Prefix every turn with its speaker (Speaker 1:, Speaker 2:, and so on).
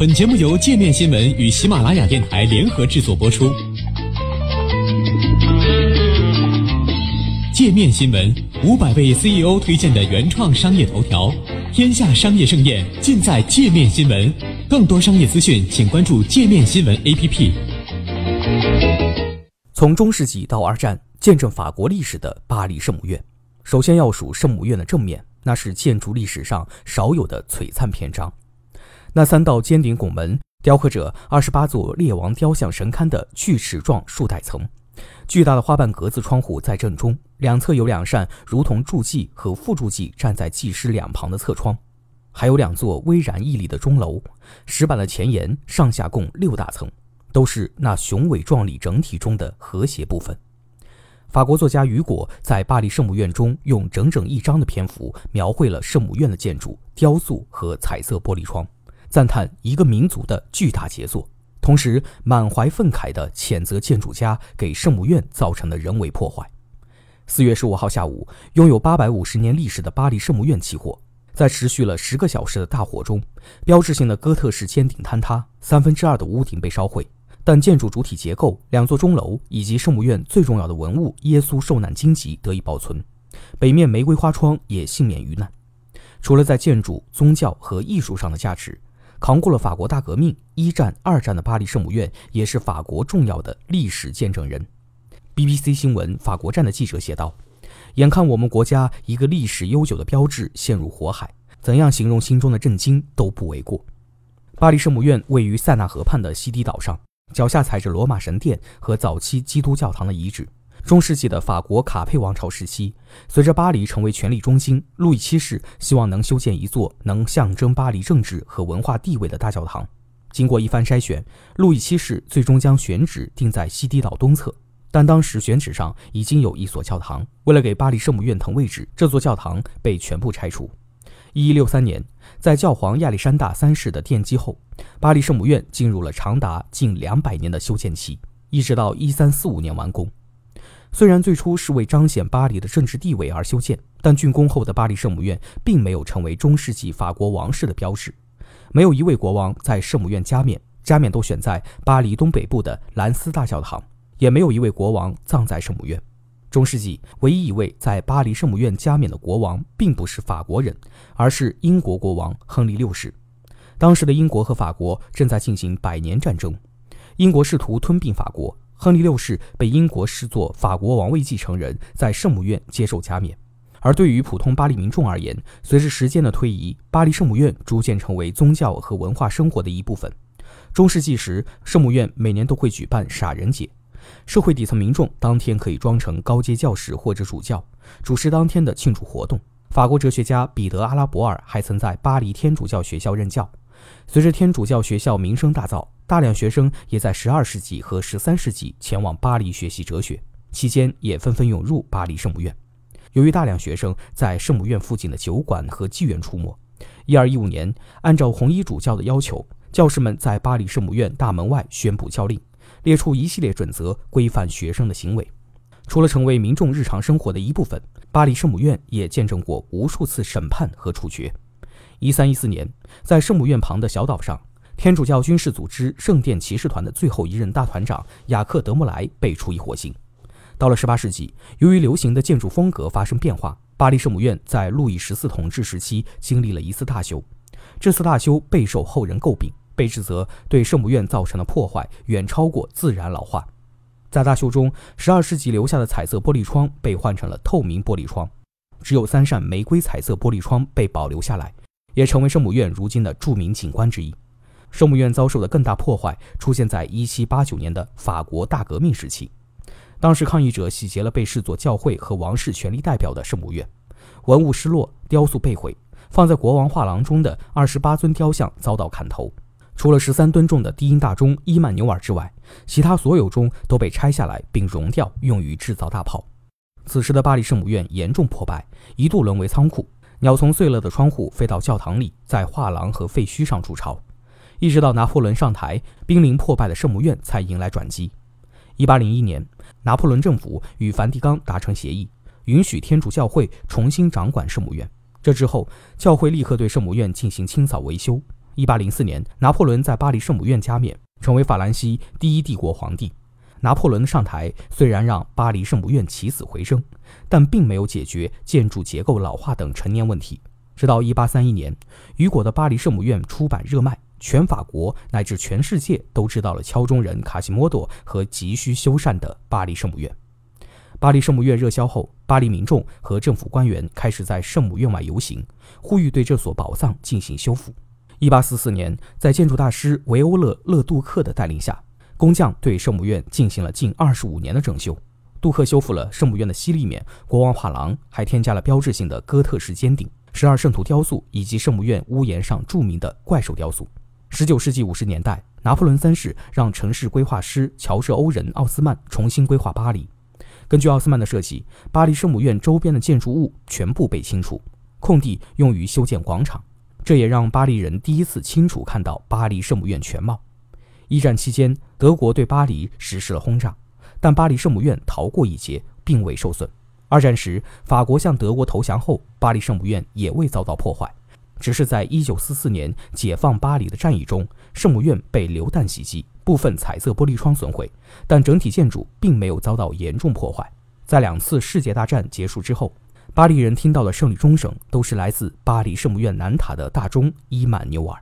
Speaker 1: 本节目由界面新闻与喜马拉雅电台联合制作播出。界面新闻五百位 CEO 推荐的原创商业头条，天下商业盛宴尽在界面新闻。更多商业资讯，请关注界面新闻 APP。
Speaker 2: 从中世纪到二战，见证法国历史的巴黎圣母院，首先要数圣母院的正面，那是建筑历史上少有的璀璨篇章。那三道尖顶拱门雕刻着二十八座列王雕像神龛的锯齿状竖带层，巨大的花瓣格子窗户在正中，两侧有两扇如同柱祭和副柱祭站在祭师两旁的侧窗，还有两座巍然屹立的钟楼。石板的前沿上下共六大层，都是那雄伟壮丽整体中的和谐部分。法国作家雨果在巴黎圣母院中用整整一章的篇幅描绘了圣母院的建筑、雕塑和彩色玻璃窗。赞叹一个民族的巨大杰作，同时满怀愤慨地谴责建筑家给圣母院造成的人为破坏。四月十五号下午，拥有八百五十年历史的巴黎圣母院起火，在持续了十个小时的大火中，标志性的哥特式尖顶坍塌，三分之二的屋顶被烧毁，但建筑主体结构、两座钟楼以及圣母院最重要的文物耶稣受难荆棘得以保存，北面玫瑰花窗也幸免于难。除了在建筑、宗教和艺术上的价值。扛过了法国大革命、一战、二战的巴黎圣母院，也是法国重要的历史见证人。BBC 新闻法国站的记者写道：“眼看我们国家一个历史悠久的标志陷入火海，怎样形容心中的震惊都不为过。”巴黎圣母院位于塞纳河畔的西堤岛上，脚下踩着罗马神殿和早期基督教堂的遗址。中世纪的法国卡佩王朝时期，随着巴黎成为权力中心，路易七世希望能修建一座能象征巴黎政治和文化地位的大教堂。经过一番筛选，路易七世最终将选址定在西堤岛东侧。但当时选址上已经有一所教堂，为了给巴黎圣母院腾位置，这座教堂被全部拆除。一一六三年，在教皇亚历山大三世的奠基后，巴黎圣母院进入了长达近两百年的修建期，一直到一三四五年完工。虽然最初是为彰显巴黎的政治地位而修建，但竣工后的巴黎圣母院并没有成为中世纪法国王室的标志。没有一位国王在圣母院加冕，加冕都选在巴黎东北部的兰斯大教堂，也没有一位国王葬在圣母院。中世纪唯一一位在巴黎圣母院加冕的国王，并不是法国人，而是英国国王亨利六世。当时的英国和法国正在进行百年战争，英国试图吞并法国。亨利六世被英国视作法国王位继承人，在圣母院接受加冕。而对于普通巴黎民众而言，随着时间的推移，巴黎圣母院逐渐成为宗教和文化生活的一部分。中世纪时，圣母院每年都会举办傻人节，社会底层民众当天可以装成高阶教士或者主教，主持当天的庆祝活动。法国哲学家彼得·阿拉伯尔还曾在巴黎天主教学校任教。随着天主教学校名声大噪。大量学生也在十二世纪和十三世纪前往巴黎学习哲学，期间也纷纷涌入巴黎圣母院。由于大量学生在圣母院附近的酒馆和妓院出没，一二一五年，按照红衣主教的要求，教士们在巴黎圣母院大门外宣布教令，列出一系列准则规范学生的行为。除了成为民众日常生活的一部分，巴黎圣母院也见证过无数次审判和处决。一三一四年，在圣母院旁的小岛上。天主教军事组织圣殿骑士团的最后一任大团长雅克·德莫莱被处以火刑。到了18世纪，由于流行的建筑风格发生变化，巴黎圣母院在路易十四统治时期经历了一次大修。这次大修备受后人诟病，被指责对圣母院造成的破坏远超过自然老化。在大修中，12世纪留下的彩色玻璃窗被换成了透明玻璃窗，只有三扇玫瑰彩色玻璃窗被保留下来，也成为圣母院如今的著名景观之一。圣母院遭受的更大破坏出现在1789年的法国大革命时期，当时抗议者洗劫了被视作教会和王室权力代表的圣母院，文物失落，雕塑被毁，放在国王画廊中的二十八尊雕像遭到砍头，除了十三吨重的低音大钟伊曼纽尔之外，其他所有钟都被拆下来并熔掉，用于制造大炮。此时的巴黎圣母院严重破败，一度沦为仓库，鸟从碎了的窗户飞到教堂里，在画廊和废墟上筑巢。一直到拿破仑上台，濒临破败的圣母院才迎来转机。一八零一年，拿破仑政府与梵蒂冈达成协议，允许天主教会重新掌管圣母院。这之后，教会立刻对圣母院进行清扫维修。1804年，拿破仑在巴黎圣母院加冕，成为法兰西第一帝国皇帝。拿破仑的上台虽然让巴黎圣母院起死回生，但并没有解决建筑结构老化等陈年问题。直到1831年，雨果的巴黎圣母院出版热卖，全法国乃至全世界都知道了敲钟人卡西莫多和急需修缮的巴黎圣母院。巴黎圣母院热销后，巴黎民众和政府官员开始在圣母院外游行，呼吁对这所宝藏进行修复。1844年，在建筑大师维欧勒·勒杜克的带领下，工匠对圣母院进行了近二十五年的整修。杜克修复了圣母院的西立面、国王画廊，还添加了标志性的哥特式尖顶、十二圣徒雕塑以及圣母院屋檐上著名的怪兽雕塑。十九世纪五十年代，拿破仑三世让城市规划师乔治·欧仁·奥斯曼重新规划巴黎。根据奥斯曼的设计，巴黎圣母院周边的建筑物全部被清除，空地用于修建广场。这也让巴黎人第一次清楚看到巴黎圣母院全貌。一战期间，德国对巴黎实施了轰炸，但巴黎圣母院逃过一劫，并未受损。二战时，法国向德国投降后，巴黎圣母院也未遭到破坏，只是在1944年解放巴黎的战役中，圣母院被榴弹袭击，部分彩色玻璃窗损毁，但整体建筑并没有遭到严重破坏。在两次世界大战结束之后，巴黎人听到的胜利钟声都是来自巴黎圣母院南塔的大钟伊曼纽尔。